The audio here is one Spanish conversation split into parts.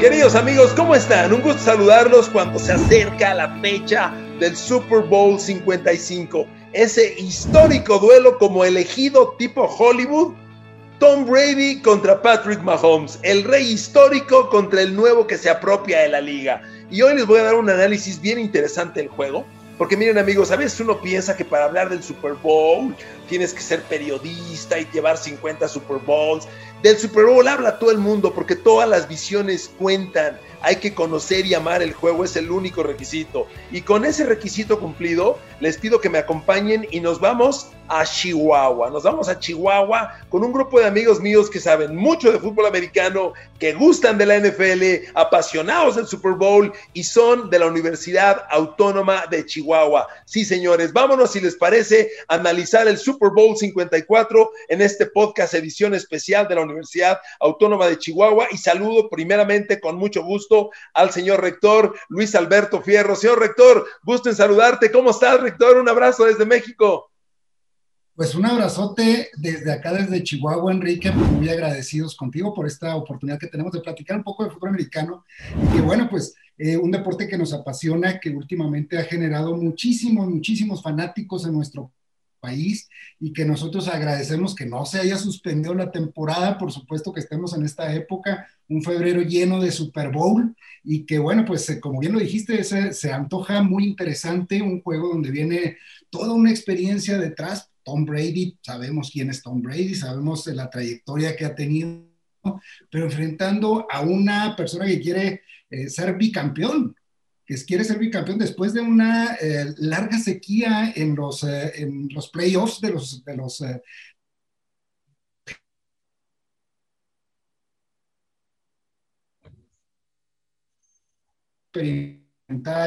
Queridos amigos, ¿cómo están? Un gusto saludarlos cuando se acerca la fecha del Super Bowl 55. Ese histórico duelo como elegido tipo Hollywood. Tom Brady contra Patrick Mahomes, el rey histórico contra el nuevo que se apropia de la liga. Y hoy les voy a dar un análisis bien interesante del juego. Porque miren amigos, a veces uno piensa que para hablar del Super Bowl tienes que ser periodista y llevar 50 Super Bowls del Super Bowl habla todo el mundo porque todas las visiones cuentan. Hay que conocer y amar el juego, es el único requisito. Y con ese requisito cumplido, les pido que me acompañen y nos vamos a Chihuahua. Nos vamos a Chihuahua con un grupo de amigos míos que saben mucho de fútbol americano, que gustan de la NFL, apasionados del Super Bowl y son de la Universidad Autónoma de Chihuahua. Sí, señores, vámonos si les parece analizar el Super Bowl 54 en este podcast edición especial de la Universidad Autónoma de Chihuahua y saludo primeramente con mucho gusto al señor rector Luis Alberto Fierro. Señor rector, gusto en saludarte. ¿Cómo estás, rector? Un abrazo desde México. Pues un abrazote desde acá, desde Chihuahua, Enrique, muy agradecidos contigo por esta oportunidad que tenemos de platicar un poco de fútbol americano. Y bueno, pues eh, un deporte que nos apasiona, que últimamente ha generado muchísimos, muchísimos fanáticos en nuestro país y que nosotros agradecemos que no se haya suspendido la temporada, por supuesto que estemos en esta época, un febrero lleno de Super Bowl y que bueno, pues eh, como bien lo dijiste, se, se antoja muy interesante, un juego donde viene toda una experiencia detrás Tom Brady, sabemos quién es Tom Brady, sabemos la trayectoria que ha tenido, pero enfrentando a una persona que quiere eh, ser bicampeón, que quiere ser bicampeón después de una eh, larga sequía en los, eh, en los playoffs de los, de los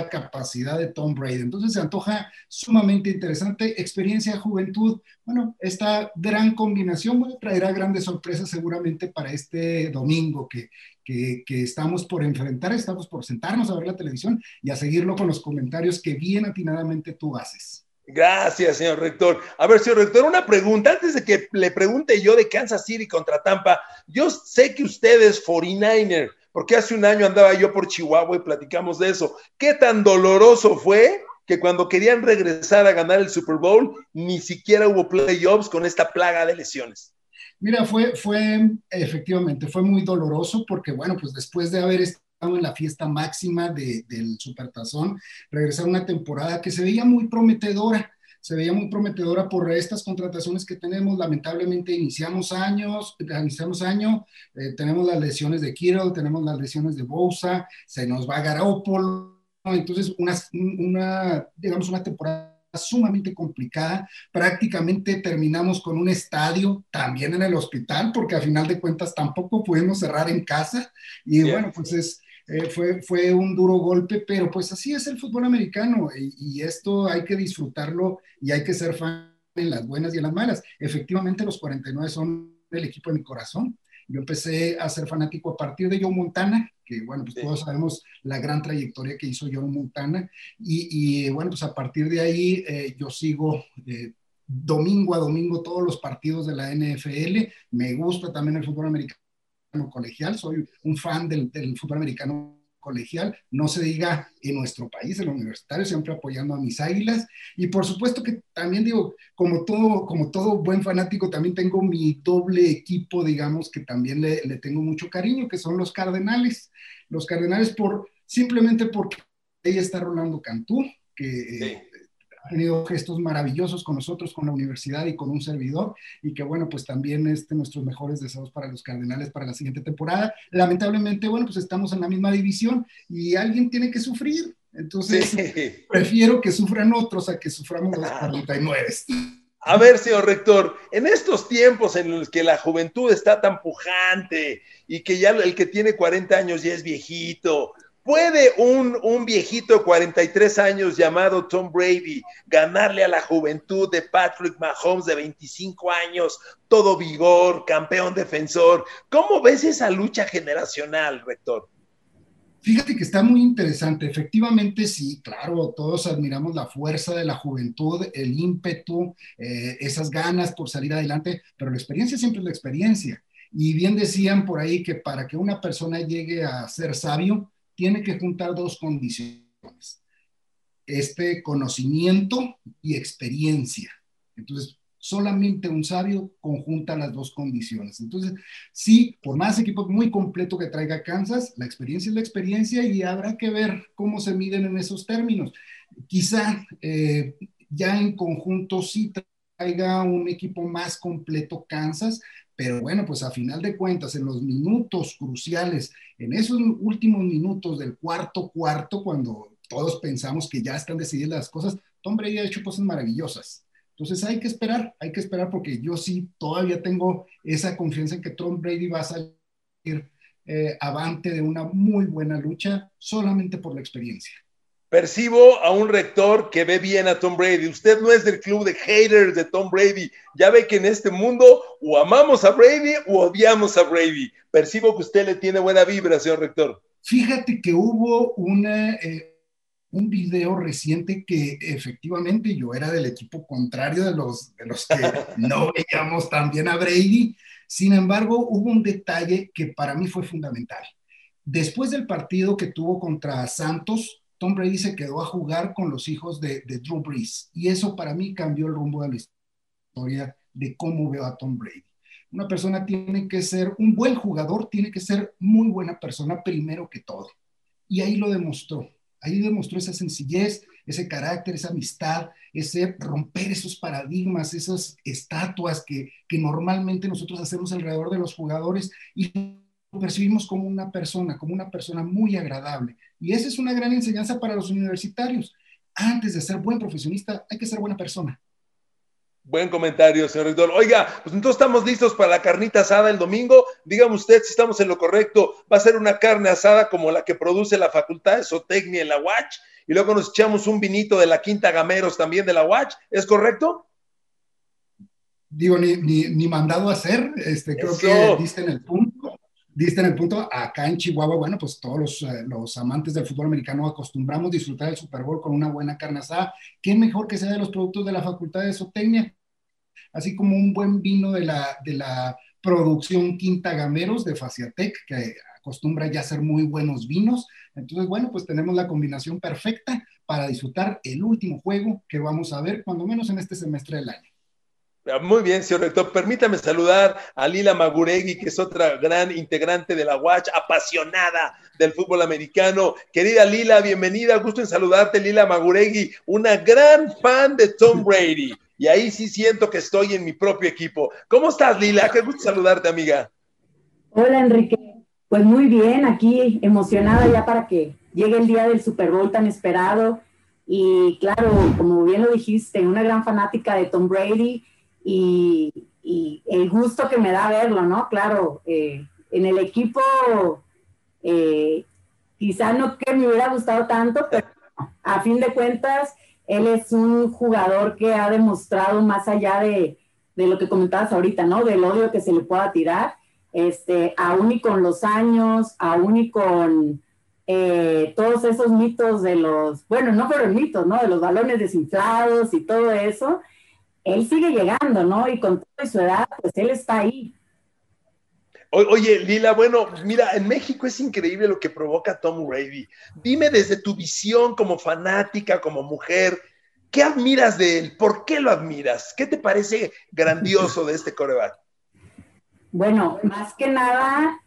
capacidad de Tom Brady. Entonces se antoja sumamente interesante. Experiencia, juventud. Bueno, esta gran combinación traerá grandes sorpresas seguramente para este domingo que, que, que, estamos por enfrentar, estamos por sentarnos a ver la televisión y a seguirlo con los comentarios que bien atinadamente tú haces. Gracias, señor rector. A ver, señor rector, una pregunta. Antes de que le pregunte yo de Kansas City contra Tampa, yo sé que usted es 49er porque hace un año andaba yo por Chihuahua y platicamos de eso. ¿Qué tan doloroso fue que cuando querían regresar a ganar el Super Bowl, ni siquiera hubo playoffs con esta plaga de lesiones? Mira, fue, fue efectivamente, fue muy doloroso porque, bueno, pues después de haber estado en la fiesta máxima de, del Supertazón, regresar una temporada que se veía muy prometedora se veía muy prometedora por estas contrataciones que tenemos. Lamentablemente iniciamos años, iniciamos año, eh, tenemos las lesiones de Kirill, tenemos las lesiones de Bosa, se nos va Garoppolo, entonces una, una, digamos, una temporada sumamente complicada. Prácticamente terminamos con un estadio también en el hospital, porque a final de cuentas tampoco pudimos cerrar en casa. Y bueno, pues es, eh, fue, fue un duro golpe, pero pues así es el fútbol americano y, esto hay que disfrutarlo y hay que ser fan en las buenas y en las malas. Efectivamente, los 49 son el equipo de mi corazón. Yo empecé a ser fanático a partir de Joe Montana, que bueno, pues todos sabemos la gran trayectoria que hizo Joe Montana. Y, bueno, pues a partir de ahí eh, yo sigo eh, domingo a domingo todos los partidos de la NFL. Me gusta también el fútbol americano colegial, soy un fan del, fútbol americano colegial, no se diga en nuestro país, en el universitario, siempre apoyando a mis águilas. Y por supuesto que también digo, como todo, como todo buen fanático, también tengo mi doble equipo, digamos, que también le, tengo mucho cariño, que son los Cardenales. Los Cardenales por, simplemente porque ahí está Rolando Cantú, que ha tenido gestos maravillosos con nosotros, con la universidad y con un servidor, y que bueno, pues también este, nuestros mejores deseos para los Cardenales para la siguiente temporada. Lamentablemente, bueno, pues estamos en la misma división y alguien tiene que sufrir, entonces prefiero que sufran otros a que suframos los 49. A ver, señor rector, en estos tiempos en los que la juventud está tan pujante y que ya el que tiene 40 años ya es viejito, ¿Puede un, un, viejito de 43 años llamado Tom Brady ganarle a la juventud de Patrick Mahomes de 25 años, todo vigor, campeón defensor? ¿Cómo ves esa lucha generacional, rector? Fíjate que está muy interesante. Efectivamente, sí, claro, todos admiramos la fuerza de la juventud, el ímpetu, eh, esas ganas por salir adelante, pero la experiencia siempre es la experiencia. Y bien decían por ahí que para que una persona llegue a ser sabio, tiene que juntar dos condiciones. Este conocimiento y experiencia. Entonces, solamente un sabio conjunta las dos condiciones. Entonces, sí, por más equipo muy completo que traiga Kansas, la experiencia es la experiencia y habrá que ver cómo se miden en esos términos. Quizá eh, ya en conjunto sí traiga un equipo más completo Kansas, pero bueno, pues a final de cuentas, en los minutos cruciales, en esos últimos minutos del cuarto cuarto, cuando todos pensamos que ya están decididas las cosas, Tom Brady ha hecho cosas maravillosas entonces hay que esperar, hay que esperar porque yo sí todavía tengo esa confianza en que Tom Brady va a salir eh, avante de una muy buena lucha solamente por la experiencia. Percibo a un rector que ve bien a Tom Brady. Usted no es del club de haters de Tom Brady. Ya ve que en este mundo o amamos a Brady o odiamos a Brady. Percibo que usted le tiene buena vibra, señor rector. Fíjate que hubo una, eh, un video reciente que efectivamente yo era del equipo contrario de los, de los que no veíamos tan bien a Brady. Sin embargo, hubo un detalle que para mí fue fundamental. Después del partido que tuvo contra Santos, Tom Brady se quedó a jugar con los hijos de, Drew Brees. Y eso para mí cambió el rumbo de la historia de cómo veo a Tom Brady. Una persona tiene que ser un buen jugador, tiene que ser muy buena persona primero que todo. Y ahí lo demostró Ahí demostró esa sencillez, ese carácter, esa amistad, ese romper esos paradigmas, esas estatuas que, que normalmente nosotros hacemos alrededor de los jugadores y lo percibimos como una persona, como una persona muy agradable. Y esa es una gran enseñanza para los universitarios. Antes de ser buen profesionista, hay que ser buena persona. Buen comentario, señor rector. Oiga, pues entonces estamos listos para la carnita asada el domingo. Dígame usted si estamos en lo correcto. Va a ser una carne asada como la que produce la Facultad de Zootecnia en la UACH. Y luego nos echamos un vinito de la Quinta Gameros también de la UACH. ¿Es correcto? Digo, ni, ni, mandado a hacer. Este, creo que diste en el punto. Diste en el punto. Acá en Chihuahua, bueno, pues todos los, eh, los amantes del fútbol americano acostumbramos disfrutar el Super Bowl con una buena carne asada. ¿Qué mejor que sea de los productos de la Facultad de Zootecnia? así como un buen vino de la, de la producción Quinta Gameros de Faciatec, que acostumbra ya ser muy buenos vinos. Entonces, bueno, pues tenemos la combinación perfecta para disfrutar el último juego que vamos a ver, cuando menos en este semestre del año. Ah, muy bien, señor rector. Permítame saludar a Lila Maguregui, que es otra gran integrante de la Watch, apasionada del fútbol americano. Querida Lila, bienvenida. Gusto en saludarte, Lila Maguregui, una gran fan de Tom Brady y ahí sí siento que estoy en mi propio equipo. ¿Cómo estás, Lila? Qué gusto saludarte, amiga. Hola, Enrique. Pues muy bien, aquí emocionada ya para que llegue el día del Super Bowl tan esperado. Y claro, como bien lo dijiste, una gran fanática de Tom Brady y, el gusto que me da verlo, ¿no? Claro, eh, en el equipo eh, quizá no que me hubiera gustado tanto, pero a fin de cuentas él es un jugador que ha demostrado más allá de, lo que comentabas ahorita, ¿no? Del odio que se le pueda tirar, este, aún y con los años, aún y con eh, todos esos mitos de los, bueno, no fueron mitos, ¿no? De los balones desinflados y todo eso, él sigue llegando, ¿no? Y con toda su edad, pues él está ahí. Oye, Lila, bueno, mira, en México es increíble lo que provoca Tom Brady. Dime desde tu visión como fanática, como mujer, ¿qué admiras de él? ¿Por qué lo admiras? ¿Qué te parece grandioso de este coreback? Bueno, más que nada,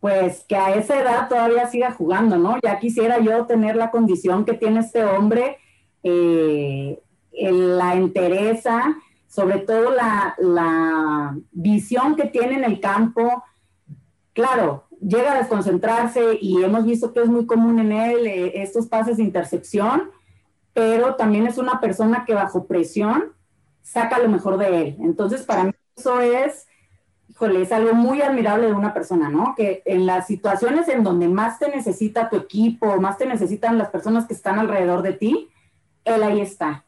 pues que a esa edad todavía siga jugando, ¿no? Ya quisiera yo tener la condición que tiene este hombre, eh, la entereza, sobre todo la, la visión que tiene en el campo, claro, llega a desconcentrarse y hemos visto que es muy común en él eh, estos pases de intercepción, pero también es una persona que bajo presión saca lo mejor de él. Entonces, para mí eso es, híjole, es algo muy admirable de una persona, ¿no? Que en las situaciones en donde más te necesita tu equipo, más te necesitan las personas que están alrededor de ti, él ahí está.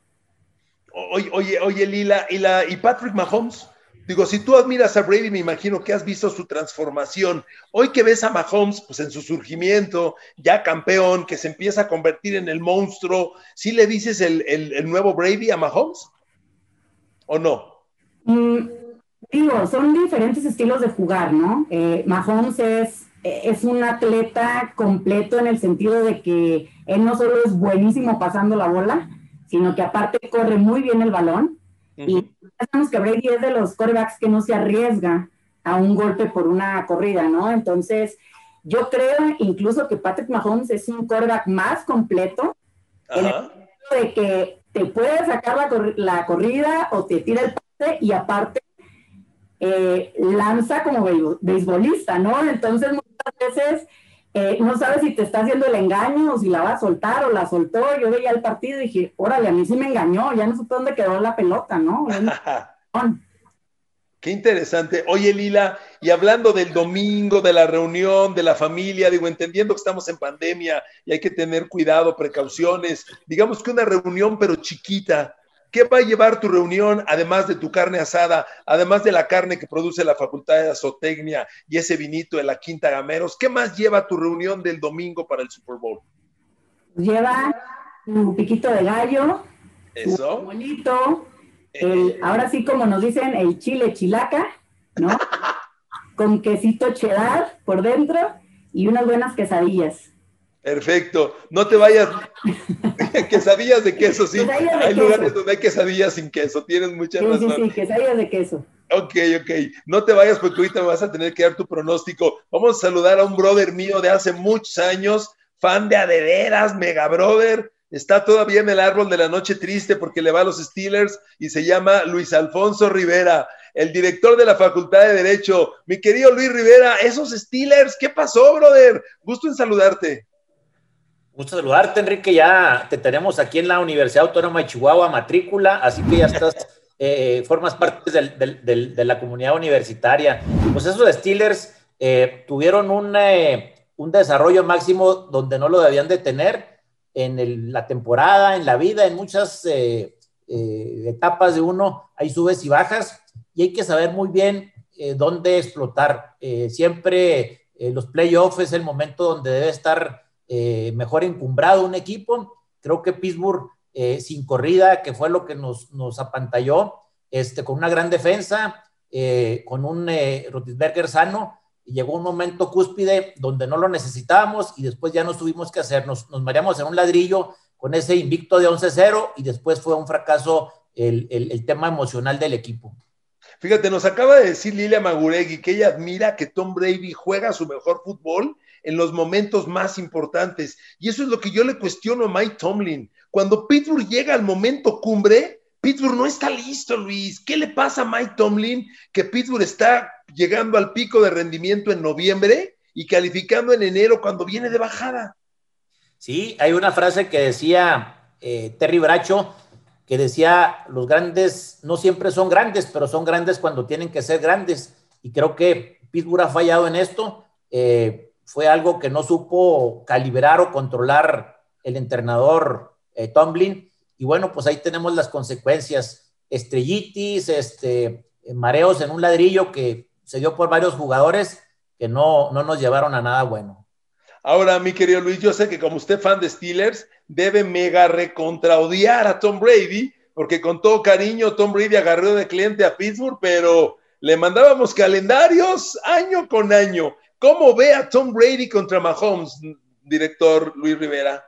Oye, oye, oye Lila, ¿y, la, ¿y Patrick Mahomes? Digo, si tú admiras a Brady, me imagino que has visto su transformación. Hoy que ves a Mahomes, pues en su surgimiento, ya campeón, que se empieza a convertir en el monstruo, ¿sí le dices el, nuevo Brady a Mahomes? ¿O no? Mm, digo, son diferentes estilos de jugar, ¿no? Eh, Mahomes es, es un atleta completo en el sentido de que él no solo es buenísimo pasando la bola, sino que aparte corre muy bien el balón y sabemos que Brady es de los corebacks que no se arriesga a un golpe por una corrida, ¿no? Entonces, yo creo incluso que Patrick Mahomes es un quarterback más completo en el de que te puede sacar la, corrida o te tira el pase y aparte eh, lanza como beisbolista, ¿no? Entonces, muchas veces eh, no sabes si te está haciendo el engaño o si la va a soltar o la soltó. Yo veía el partido y dije, órale, a mí sí me engañó, ya no supe dónde quedó la pelota, ¿no? Qué interesante. Oye, Lila, y hablando del domingo, de la reunión, de la familia, digo, entendiendo que estamos en pandemia y hay que tener cuidado, precauciones, digamos que una reunión pero chiquita, ¿Qué va a llevar tu reunión, además de tu carne asada, además de la carne que produce la Facultad de Azotecnia y ese vinito de la Quinta Gameros? ¿Qué más lleva tu reunión del domingo para el Super Bowl? Lleva un piquito de gallo, Eso. un molito, ahora sí como nos dicen, el chile chilaca, ¿no? Con quesito cheddar por dentro y unas buenas quesadillas. Perfecto. No te vayas. quesadillas de queso, sí. hay lugares donde hay quesadillas sin queso. Tienes mucha razón. Sí, sí, quesadillas de queso. Ok, ok. No te vayas porque ahorita me vas a tener que dar tu pronóstico. Vamos a saludar a un brother mío de hace muchos años, fan de Adeveras, mega brother. Está todavía en el árbol de la noche triste porque le va a los Steelers y se llama Luis Alfonso Rivera, el director de la Facultad de Derecho. Mi querido Luis Rivera, esos Steelers, ¿qué pasó, brother? Gusto en saludarte. Gusto saludarte, Enrique. Ya te tenemos aquí en la Universidad Autónoma de Chihuahua, matrícula, así que ya estás, eh, formas parte de la comunidad universitaria. Pues esos Steelers eh, tuvieron un, eh, un, desarrollo máximo donde no lo debían de tener en la temporada, en la vida, en muchas etapas de uno. Hay subes y bajas y hay que saber muy bien dónde explotar. siempre los playoffs es el momento donde debe estar eh, mejor encumbrado un equipo. Creo que Pittsburgh eh, sin corrida, que fue lo que nos, nos apantalló, este, con una gran defensa, eh, con un Rotisberger sano, y llegó un momento cúspide donde no lo necesitábamos y después ya no tuvimos que hacer, nos, nos mareamos en un ladrillo con ese invicto de 11-0 y después fue un fracaso el, el, el tema emocional del equipo. Fíjate, nos acaba de decir Lilia Maguregui que ella admira que Tom Brady juega su mejor fútbol en los momentos más importantes. Y eso es lo que yo le cuestiono a Mike Tomlin. Cuando Pittsburgh llega al momento cumbre, Pittsburgh no está listo, Luis. ¿Qué le pasa a Mike Tomlin que Pittsburgh está llegando al pico de rendimiento en noviembre y calificando en enero cuando viene de bajada? Sí, hay una frase que decía eh, Terry Bracho, que decía, los grandes no siempre son grandes, pero son grandes cuando tienen que ser grandes. Y creo que Pittsburgh ha fallado en esto. Eh, fue algo que no supo calibrar o controlar el entrenador eh, Tomlin. Y bueno, pues ahí tenemos las consecuencias. Estrellitis, este, mareos en un ladrillo que se dio por varios jugadores que no, no nos llevaron a nada bueno. Ahora, mi querido Luis, yo sé que como usted fan de Steelers, debe mega recontraodiar a Tom Brady, porque con todo cariño Tom Brady agarró de cliente a Pittsburgh, pero le mandábamos calendarios año con año. ¿Cómo ve a Tom Brady contra Mahomes, director Luis Rivera?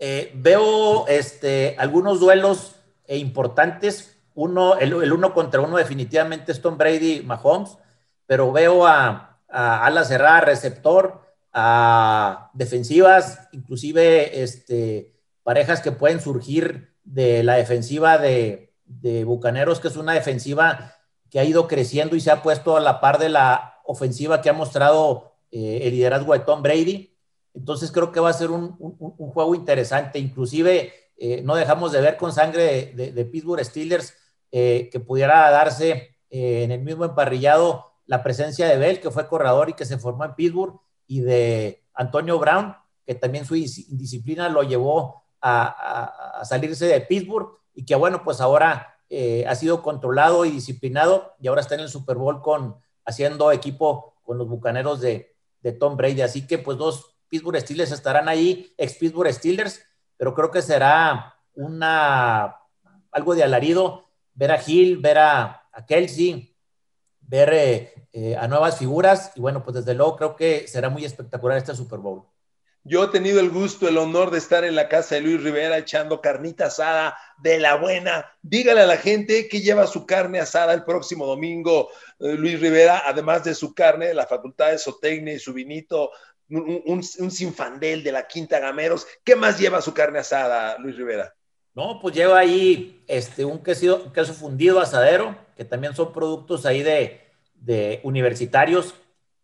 Eh, veo este, algunos duelos eh, importantes. Uno, el, uno contra uno definitivamente es Tom Brady Mahomes, pero veo a, a ala cerrada, receptor, a defensivas, inclusive este, parejas que pueden surgir de la defensiva de, de Bucaneros, que es una defensiva que ha ido creciendo y se ha puesto a la par de la ofensiva que ha mostrado eh, el liderazgo de Tom Brady. Entonces creo que va a ser un, juego interesante. Inclusive eh, no dejamos de ver con sangre de, Pittsburgh Steelers eh, que pudiera darse en el mismo emparrillado la presencia de Bell, que fue corredor y que se formó en Pittsburgh, y de Antonio Brown, que también su indisciplina lo llevó a, salirse de Pittsburgh y que bueno, pues ahora ha sido controlado y disciplinado y ahora está en el Super Bowl con, haciendo equipo con los Bucaneros de, Tom Brady. Así que pues dos Pittsburgh Steelers estarán ahí, ex Pittsburgh Steelers, pero creo que será una algo de alarido ver a Gil, ver a, Kelsey, ver eh, eh, a nuevas figuras y bueno, pues desde luego creo que será muy espectacular este Super Bowl. Yo he tenido el gusto, el honor de estar en la casa de Luis Rivera echando carnita asada de la buena. Dígale a la gente que lleva su carne asada el próximo domingo, eh, Luis Rivera, además de su carne de la Facultad de Zootecnia y su vinito, un, sinfandel de la Quinta Gameros. ¿Qué más lleva su carne asada, Luis Rivera? No, pues lleva ahí este, un queso, queso fundido asadero, que también son productos ahí de, universitarios.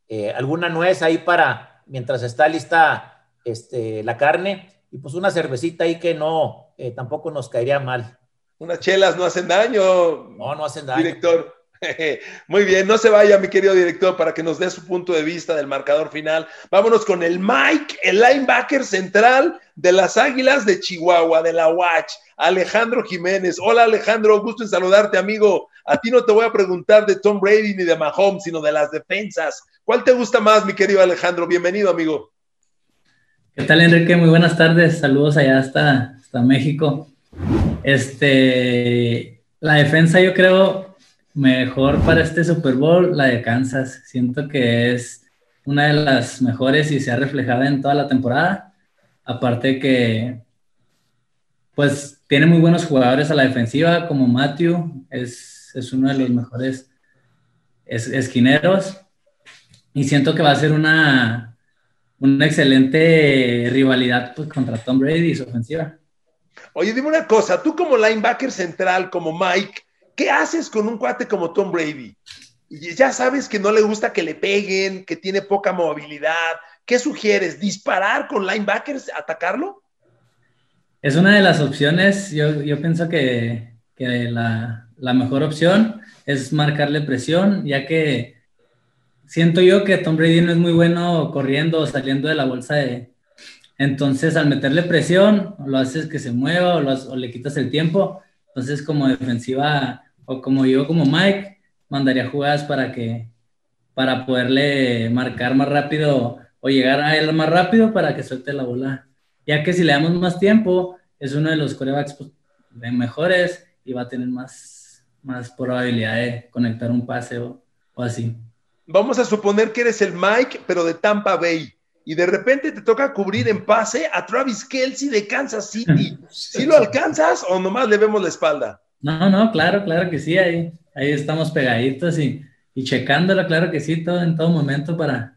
Eh, alguna nuez ahí para, mientras está lista este, la carne y pues una cervecita ahí que no, eh, tampoco nos caería mal. Unas chelas no hacen daño. No, no hacen daño. Director. Muy bien, no se vaya, mi querido director, para que nos dé su punto de vista del marcador final. Vámonos con el Mike, el linebacker central de las Águilas de Chihuahua, de la Watch, Alejandro Jiménez. Hola, Alejandro, gusto en saludarte, amigo. A ti no te voy a preguntar de Tom Brady ni de Mahomes, sino de las defensas. ¿Cuál te gusta más, mi querido Alejandro? Bienvenido, amigo. ¿Qué tal, Enrique? Muy buenas tardes. Saludos allá hasta, hasta México. Este, la defensa yo creo mejor para este Super Bowl, la de Kansas. Siento que es una de las mejores y se ha reflejado en toda la temporada. Aparte que, pues, tiene muy buenos jugadores a la defensiva, como Matthew, es, es uno de los mejores esquineros. Y siento que va a ser una, una excelente rivalidad pues, contra Tom Brady y su ofensiva. Oye, dime una cosa, tú como linebacker central, como Mike, ¿qué haces con un cuate como Tom Brady? Ya sabes que no le gusta que le peguen, que tiene poca movilidad. ¿Qué sugieres? ¿Disparar con linebackers, atacarlo? Es una de las opciones. Yo, yo pienso que, que la, la, mejor opción es marcarle presión, ya que siento yo que Tom Brady no es muy bueno corriendo o saliendo de la bolsa de... Entonces, al meterle presión, lo haces que se mueva o, le quitas el tiempo. Entonces, como defensiva o como yo, como Mike, mandaría jugadas para que, para poderle marcar más rápido o llegar a él más rápido para que suelte la bola. Ya que si le damos más tiempo, es uno de los corebacks pues, mejores y va a tener más, más probabilidad de conectar un pase o así vamos a suponer que eres el Mike, pero de Tampa Bay, y de repente te toca cubrir en pase a Travis Kelsey de Kansas City. ¿Sí lo alcanzas o nomás le vemos la espalda? No, no, claro, claro que sí, ahí, ahí estamos pegaditos y, y checándolo, claro que sí, todo en todo momento para,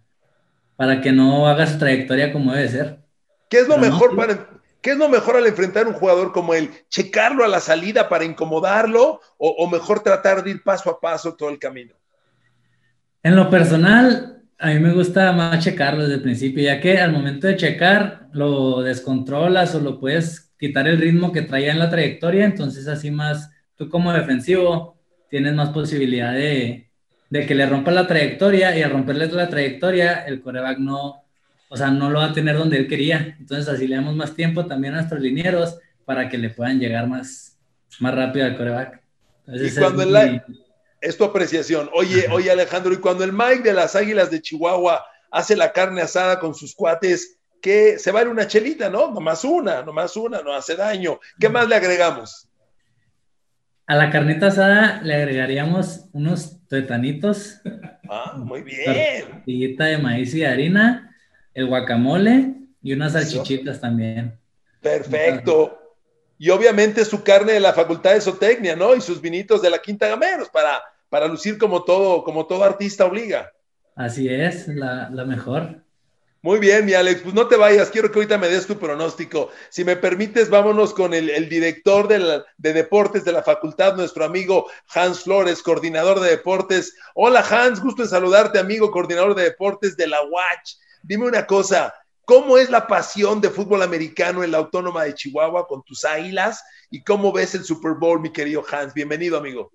para que no haga su trayectoria como debe ser. ¿Qué es lo mejor para, ¿Qué es lo mejor al enfrentar un jugador como él? ¿Checarlo a la salida para incomodarlo o, o, mejor tratar de ir paso a paso todo el camino? En lo personal, a mí me gusta más checarlo desde el principio, ya que al momento de checar lo descontrolas o lo puedes quitar el ritmo que traía en la trayectoria, entonces así más, tú como defensivo tienes más posibilidad de, que le rompa la trayectoria y al romperle la trayectoria el coreback no, o sea, no lo va a tener donde él quería. Entonces así le damos más tiempo también a nuestros linieros para que le puedan llegar más, más rápido al coreback. y cuando el, es tu apreciación. Oye, oye Alejandro, y cuando el Mike de las Águilas de Chihuahua hace la carne asada con sus cuates, que se va a ir una chelita, ¿no? Nomás una, nomás una, no hace daño. ¿Qué más le agregamos? A la carnita asada le agregaríamos unos tuetanitos. Ah, muy bien. Tortillita de maíz y harina, el guacamole y unas salchichitas también. Perfecto y obviamente su carne de la Facultad de Zootecnia, ¿no? Y sus vinitos de la Quinta Gameros para, para lucir como todo, como todo artista obliga. Así es, la, mejor. Muy bien, mi Alex, pues no te vayas, quiero que ahorita me des tu pronóstico. Si me permites, vámonos con el, director de, de, deportes de la facultad, nuestro amigo Hans Flores, coordinador de deportes. Hola Hans, gusto en saludarte, amigo, coordinador de deportes de la Watch. Dime una cosa, ¿Cómo es la pasión de fútbol americano en la Autónoma de Chihuahua con tus águilas? ¿Y cómo ves el Super Bowl, mi querido Hans? Bienvenido, amigo.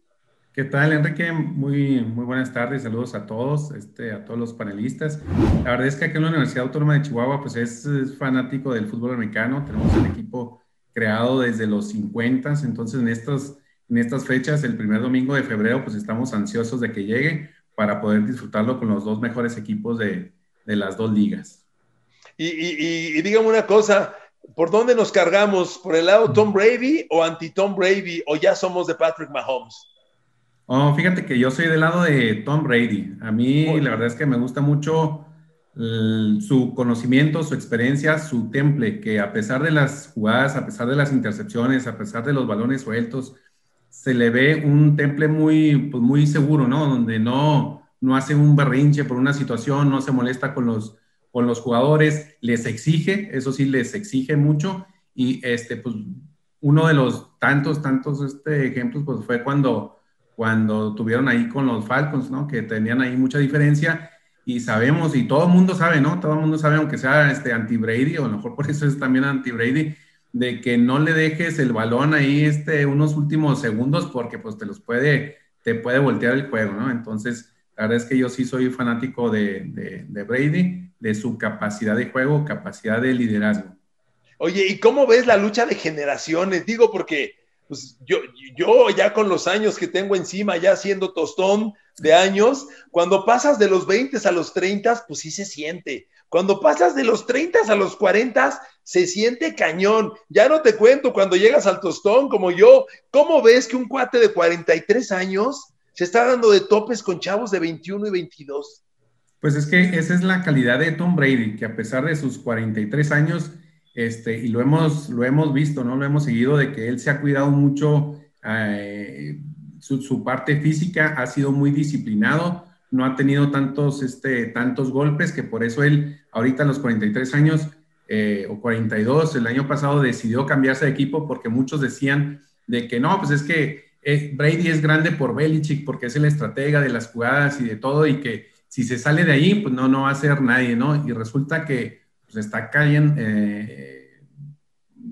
¿Qué tal, Enrique? Muy, muy buenas tardes, saludos a todos, este, a todos los panelistas. La verdad es que aquí en la Universidad Autónoma de Chihuahua, pues es, fanático del fútbol americano. Tenemos un equipo creado desde los 50, entonces en estos, en estas fechas, el primer domingo de febrero, pues estamos ansiosos de que llegue para poder disfrutarlo con los dos mejores equipos de, de las dos ligas. Y, y, y, dígame una cosa, ¿por dónde nos cargamos? ¿Por el lado Tom Brady o anti-Tom Brady o ya somos de Patrick Mahomes? Oh, fíjate que yo soy del lado de Tom Brady. A mí la verdad es que me gusta mucho su conocimiento, su experiencia, su temple, que a pesar de las jugadas, a pesar de las intercepciones, a pesar de los balones sueltos, se le ve un temple muy, pues muy seguro, ¿no? Donde no, no hace un berrinche por una situación, no se molesta con los, con los jugadores, les exige, eso sí, les exige mucho. Y este, pues, uno de los tantos, tantos este, ejemplos, pues fue cuando, cuando tuvieron ahí con los Falcons, ¿no? Que tenían ahí mucha diferencia y sabemos, y todo el mundo sabe, ¿no? Todo el mundo sabe, aunque sea este anti-Brady, o a lo mejor por eso es también anti-Brady, de que no le dejes el balón ahí este, unos últimos segundos porque pues te los puede, te puede voltear el juego, ¿no? Entonces, la verdad es que yo sí soy fanático de, de, Brady, de su capacidad de juego, capacidad de liderazgo. Oye, ¿y cómo ves la lucha de generaciones? Digo, porque pues, yo, yo ya con los años que tengo encima, ya siendo tostón, de años, cuando pasas de los 20 a los 30, pues sí se siente. Cuando pasas de los 30 a los 40, se siente cañón. Ya no te cuento cuando llegas al tostón como yo, ¿cómo ves que un cuate de 43 años se está dando de topes con chavos de 21 y 22? Pues es que esa es la calidad de Tom Brady, que a pesar de sus 43 años, este, y lo hemos, lo hemos visto, ¿no? Lo hemos seguido de que él se ha cuidado mucho eh, su, parte física ha sido muy disciplinado, no ha tenido tantos, este, tantos golpes que por eso él ahorita a los 43 años eh, o 42, el año pasado decidió cambiarse de equipo porque muchos decían de que no, pues es que eh, Brady es grande por Belichick porque es el estratega de las jugadas y de todo y que si se sale de ahí, pues no, no va a ser nadie, ¿no? Y resulta que pues, está cayendo, eh,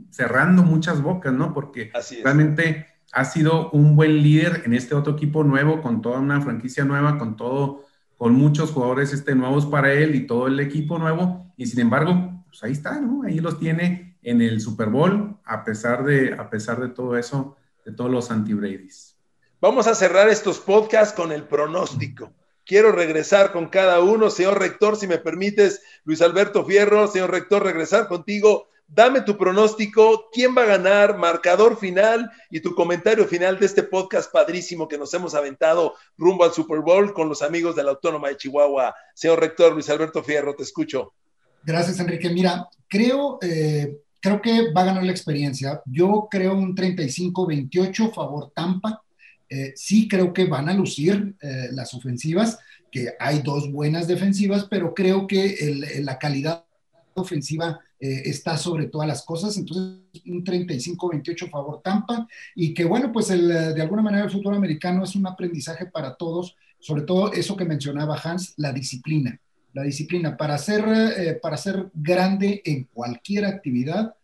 cerrando muchas bocas, ¿no? Porque realmente ha sido un buen líder en este otro equipo nuevo, con toda una franquicia nueva, con todo, con muchos jugadores este, nuevos para él y todo el equipo nuevo. Y sin embargo, pues ahí está, ¿no? Ahí los tiene en el Super Bowl, a pesar de, a pesar de todo eso, de todos los anti-Bradys. Vamos a cerrar estos podcasts con el pronóstico. Quiero regresar con cada uno. Señor rector, si me permites, Luis Alberto Fierro, señor rector, regresar contigo Dame tu pronóstico, quién va a ganar, marcador final y tu comentario final de este podcast padrísimo que nos hemos aventado rumbo al Super Bowl con los amigos de la Autónoma de Chihuahua. Señor rector Luis Alberto Fierro, te escucho. Gracias, Enrique. Mira, creo, eh, creo que va a ganar la experiencia. Yo creo un 35-28 favor Tampa. Eh, sí creo que van a lucir eh, las ofensivas, que hay dos buenas defensivas, pero creo que la calidad ofensiva eh, está sobre todas las cosas, entonces un 35-28 favor Tampa, y que bueno, pues el, de alguna manera el fútbol americano es un aprendizaje para todos, sobre todo eso que mencionaba Hans, la disciplina. La disciplina, para ser, para ser grande en cualquier actividad,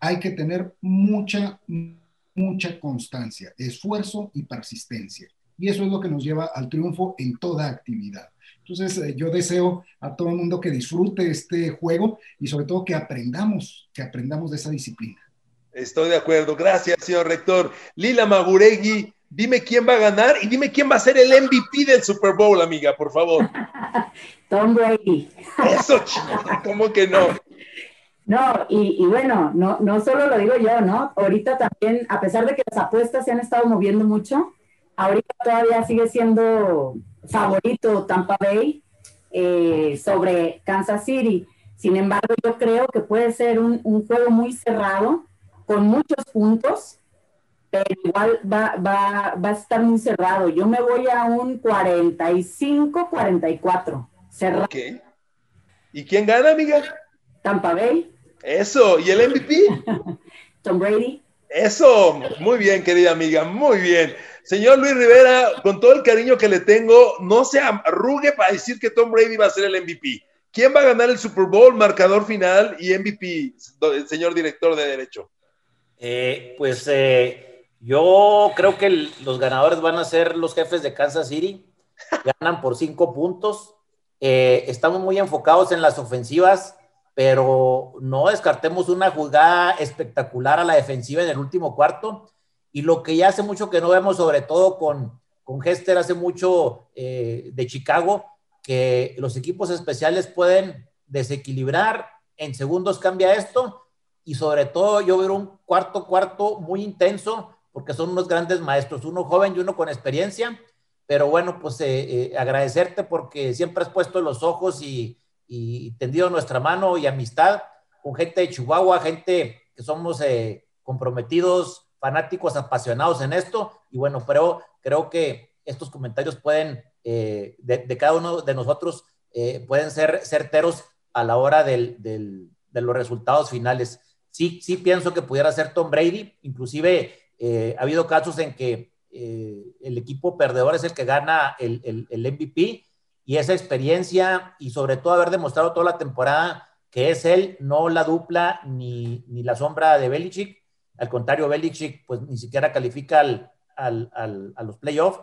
hay que tener mucha, mucha constancia, esfuerzo y persistencia. Y eso es lo que nos lleva al triunfo en toda actividad. Entonces, eh, yo deseo a todo el mundo que disfrute este juego y sobre todo que aprendamos, que aprendamos de esa disciplina. Estoy de acuerdo. Gracias, señor rector. Lila Maguregui, dime quién va a ganar y dime quién va a ser el MVP del Super Bowl, amiga, por favor. Tom Brady. Eso, ¿cómo que no? No, y, bueno, no, no solo lo digo yo, ¿no? Ahorita también, a pesar de que las apuestas se han estado moviendo mucho, ahorita todavía sigue siendo favorito Tampa Bay eh, sobre Kansas City. Sin embargo, yo creo que puede ser un, juego muy cerrado, con muchos puntos, pero igual va, a estar muy cerrado. Yo me voy a un 45-44. Cerrado. ¿Y quién gana, amiga? Tampa Bay. Eso, ¿y el MVP? Tom Brady. Eso, muy bien, querida amiga, muy bien. Señor Luis Rivera, con todo el cariño que le tengo, no se arrugue para decir que Tom Brady va a ser el MVP. ¿Quién va a ganar el Super Bowl, marcador final y MVP, señor director de Derecho? Eh, pues eh, yo creo que los ganadores van a ser los jefes de Kansas City. Ganan por cinco puntos. Eh, estamos muy enfocados en las ofensivas, pero no descartemos una jugada espectacular a la defensiva en el último cuarto. Y lo que ya hace mucho que no vemos, sobre todo con, con Hester, hace mucho eh, de Chicago, que los equipos especiales pueden desequilibrar, en segundos cambia esto, y sobre todo yo veo un cuarto cuarto muy intenso, porque son unos grandes maestros, uno joven y uno con experiencia, pero bueno, pues eh, eh, agradecerte porque siempre has puesto los ojos y, y, tendido nuestra mano y amistad con gente de Chihuahua, gente que somos eh, comprometidos, fanáticos, apasionados en esto, y bueno, pero creo que estos comentarios pueden, de, de, cada uno de nosotros, pueden ser certeros a la hora del, de los resultados finales. Sí, sí pienso que pudiera ser Tom Brady, inclusive ha habido casos en que eh, el equipo perdedor es el que gana el, el, MVP y esa experiencia y sobre todo haber demostrado toda la temporada que es él, no la dupla ni, ni la sombra de Belichick. Al contrario, Belichick pues ni siquiera califica al, al, a los playoffs.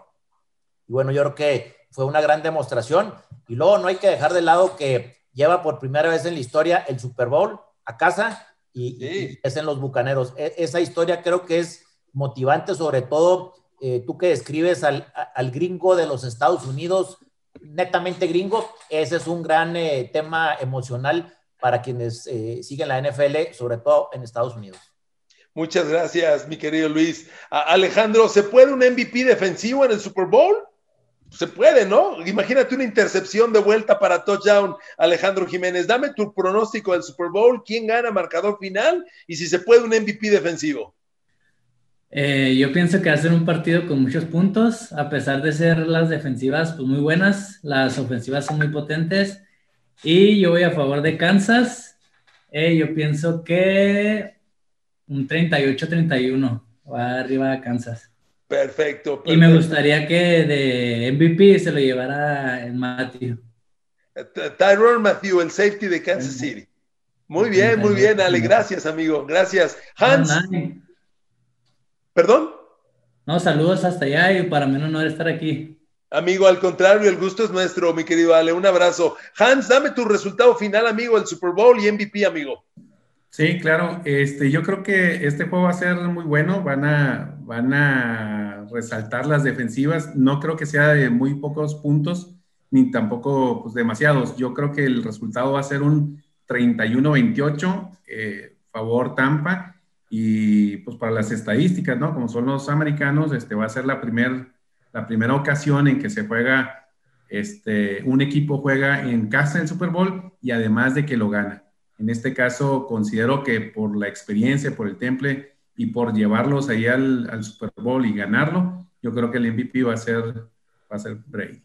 Y bueno, yo creo que fue una gran demostración. Y luego no hay que dejar de lado que lleva por primera vez en la historia el Super Bowl a casa y, y es en los Bucaneros. E, esa historia creo que es motivante, sobre todo eh, tú que describes al, al, gringo de los Estados Unidos, netamente gringo, ese es un gran eh, tema emocional para quienes eh, siguen la NFL, sobre todo en Estados Unidos. Muchas gracias, mi querido Luis. Alejandro, ¿se puede un MVP defensivo en el Super Bowl? Se puede, ¿no? Imagínate una intercepción de vuelta para touchdown, Alejandro Jiménez. Dame tu pronóstico del Super Bowl, quién gana marcador final y si se puede un MVP defensivo. Eh, yo pienso que va a ser un partido con muchos puntos, a pesar de ser las defensivas pues, muy buenas, las ofensivas son muy potentes y yo voy a favor de Kansas. Eh, yo pienso que un 38-31 va arriba a Kansas. Perfecto, Y me gustaría que de MVP se lo llevara el Matthew. Tyrone Matthew, el safety de Kansas City. Muy bien, muy bien, Ale. Gracias, amigo. Gracias. Hans. ¿Perdón? No, saludos hasta allá y para mí no honor estar aquí. Amigo, al contrario, el gusto es nuestro, mi querido Ale. Un abrazo. Hans, dame tu resultado final, amigo, el Super Bowl y MVP, amigo. Sí, claro. Este, yo creo que este juego va a ser muy bueno. Van a, van a resaltar las defensivas. No creo que sea de muy pocos puntos, ni tampoco pues, demasiados. Yo creo que el resultado va a ser un 31-28, eh, favor Tampa y pues para las estadísticas, ¿no? Como son los americanos, este va a ser la, primer, la primera ocasión en que se juega, este, un equipo juega en casa el Super Bowl y además de que lo gana. En este caso, considero que por la experiencia, por el temple y por llevarlos ahí al, al Super Bowl y ganarlo, yo creo que el MVP va a ser, va a ser Brady.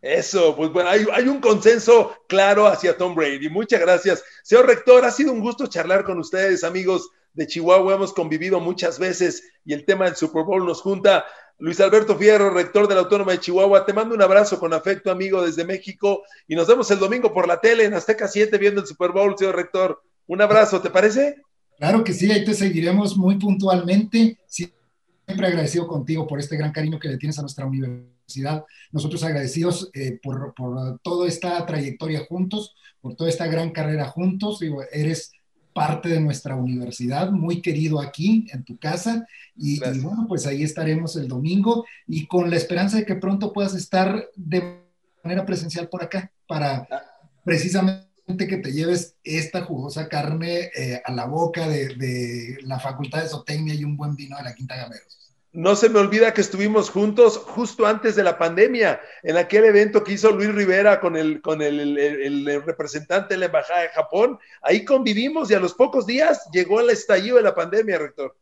Eso, pues bueno, hay, hay, un consenso claro hacia Tom Brady. Muchas gracias. Señor Rector, ha sido un gusto charlar con ustedes, amigos de Chihuahua hemos convivido muchas veces y el tema del Super Bowl nos junta. Luis Alberto Fierro, rector de la Autónoma de Chihuahua, te mando un abrazo con afecto, amigo, desde México y nos vemos el domingo por la tele en Azteca 7 viendo el Super Bowl, señor rector. Un abrazo, ¿te parece? Claro que sí, ahí te seguiremos muy puntualmente. Siempre agradecido contigo por este gran cariño que le tienes a nuestra universidad. Nosotros agradecidos eh, por, por toda esta trayectoria juntos, por toda esta gran carrera juntos. Digo, eres parte de nuestra universidad, muy querido aquí en tu casa. Y, bueno, pues ahí estaremos el domingo y con la esperanza de que pronto puedas estar de manera presencial por acá para ah. precisamente que te lleves esta jugosa carne eh, a la boca de, de, la Facultad de Zootecnia y un buen vino de la Quinta Gameros no se me olvida que estuvimos juntos justo antes de la pandemia, en aquel evento que hizo Luis Rivera con el, con el, representante de la Embajada de Japón. Ahí convivimos y a los pocos días llegó el estallido de la pandemia, rector.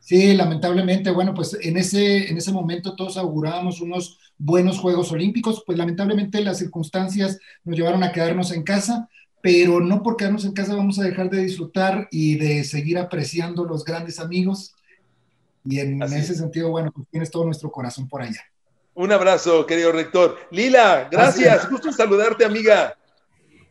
Sí, lamentablemente, bueno, pues en ese, en ese momento todos augurábamos unos buenos Juegos Olímpicos, pues lamentablemente las circunstancias nos llevaron a quedarnos en casa, pero no por quedarnos en casa vamos a dejar de disfrutar y de seguir apreciando los grandes amigos y en ese sentido, bueno, pues tienes todo nuestro corazón por allá. Un abrazo, querido rector. Lila, gracias. Gusto saludarte, amiga.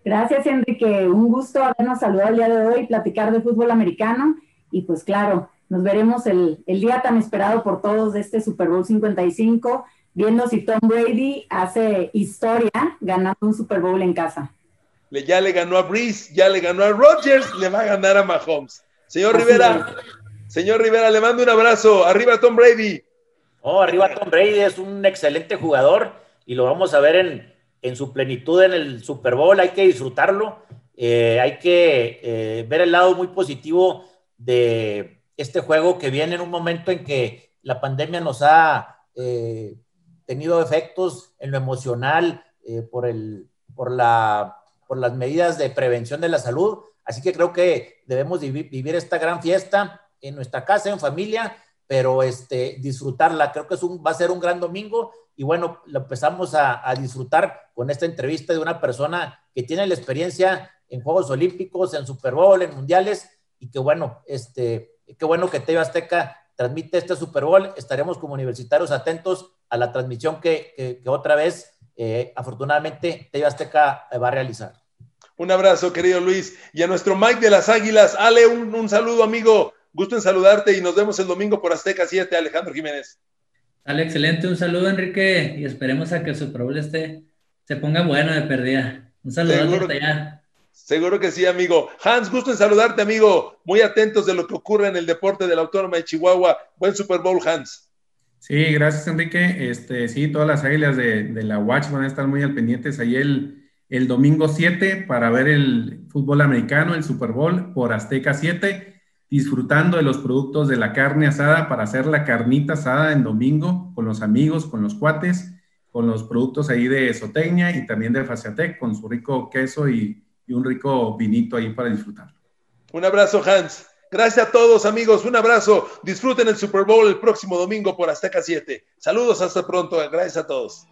Gracias, Enrique. Un gusto habernos saludado el día de hoy, platicar de fútbol americano. Y pues claro, nos veremos el, el día tan esperado por todos de este Super Bowl 55, viendo si Tom Brady hace historia ganando un Super Bowl en casa. Le, ya le ganó a Breeze, ya le ganó a Rodgers, le va a ganar a Mahomes. Señor Rivera, Señor Rivera, le mando un abrazo. Arriba Tom Brady. Oh, arriba Tom Brady es un excelente jugador y lo vamos a ver en, en su plenitud en el Super Bowl. Hay que disfrutarlo. Eh, hay que eh, ver el lado muy positivo de este juego que viene en un momento en que la pandemia nos ha eh, tenido efectos en lo emocional por, el, por, la, por las medidas de prevención de la salud. Así que creo que debemos vivir esta gran fiesta en nuestra casa, en familia, pero este, disfrutarla. Creo que es un, va a ser un gran domingo y bueno, lo empezamos a, a, disfrutar con esta entrevista de una persona que tiene la experiencia en Juegos Olímpicos, en Super Bowl, en Mundiales y que bueno, este, qué bueno que TV Azteca transmite este Super Bowl. Estaremos como universitarios atentos a la transmisión que, que, otra vez, eh, afortunadamente, TV Azteca va a realizar. Un abrazo, querido Luis. Y a nuestro Mike de las Águilas, Ale, un, un saludo, amigo. Gusto en saludarte y nos vemos el domingo por Azteca 7, Alejandro Jiménez. Dale, excelente. Un saludo, Enrique, y esperemos a que el Super Bowl esté, se ponga bueno de perdida. Un saludo hasta allá. Seguro que sí, amigo. Hans, gusto en saludarte, amigo. Muy atentos de lo que ocurre en el deporte de la Autónoma de Chihuahua. Buen Super Bowl, Hans. Sí, gracias, Enrique. Este, sí, todas las águilas de, de la Watch van a estar muy al pendientes ahí el, el domingo 7 para ver el fútbol americano, el Super Bowl por Azteca 7 disfrutando de los productos de la carne asada para hacer la carnita asada en domingo con los amigos, con los cuates, con los productos ahí de Soteña y también de Faciatec, con su rico queso y, y un rico vinito ahí para disfrutarlo. Un abrazo, Hans. Gracias a todos, amigos. Un abrazo. Disfruten el Super Bowl el próximo domingo por Azteca 7. Saludos, hasta pronto. Gracias a todos.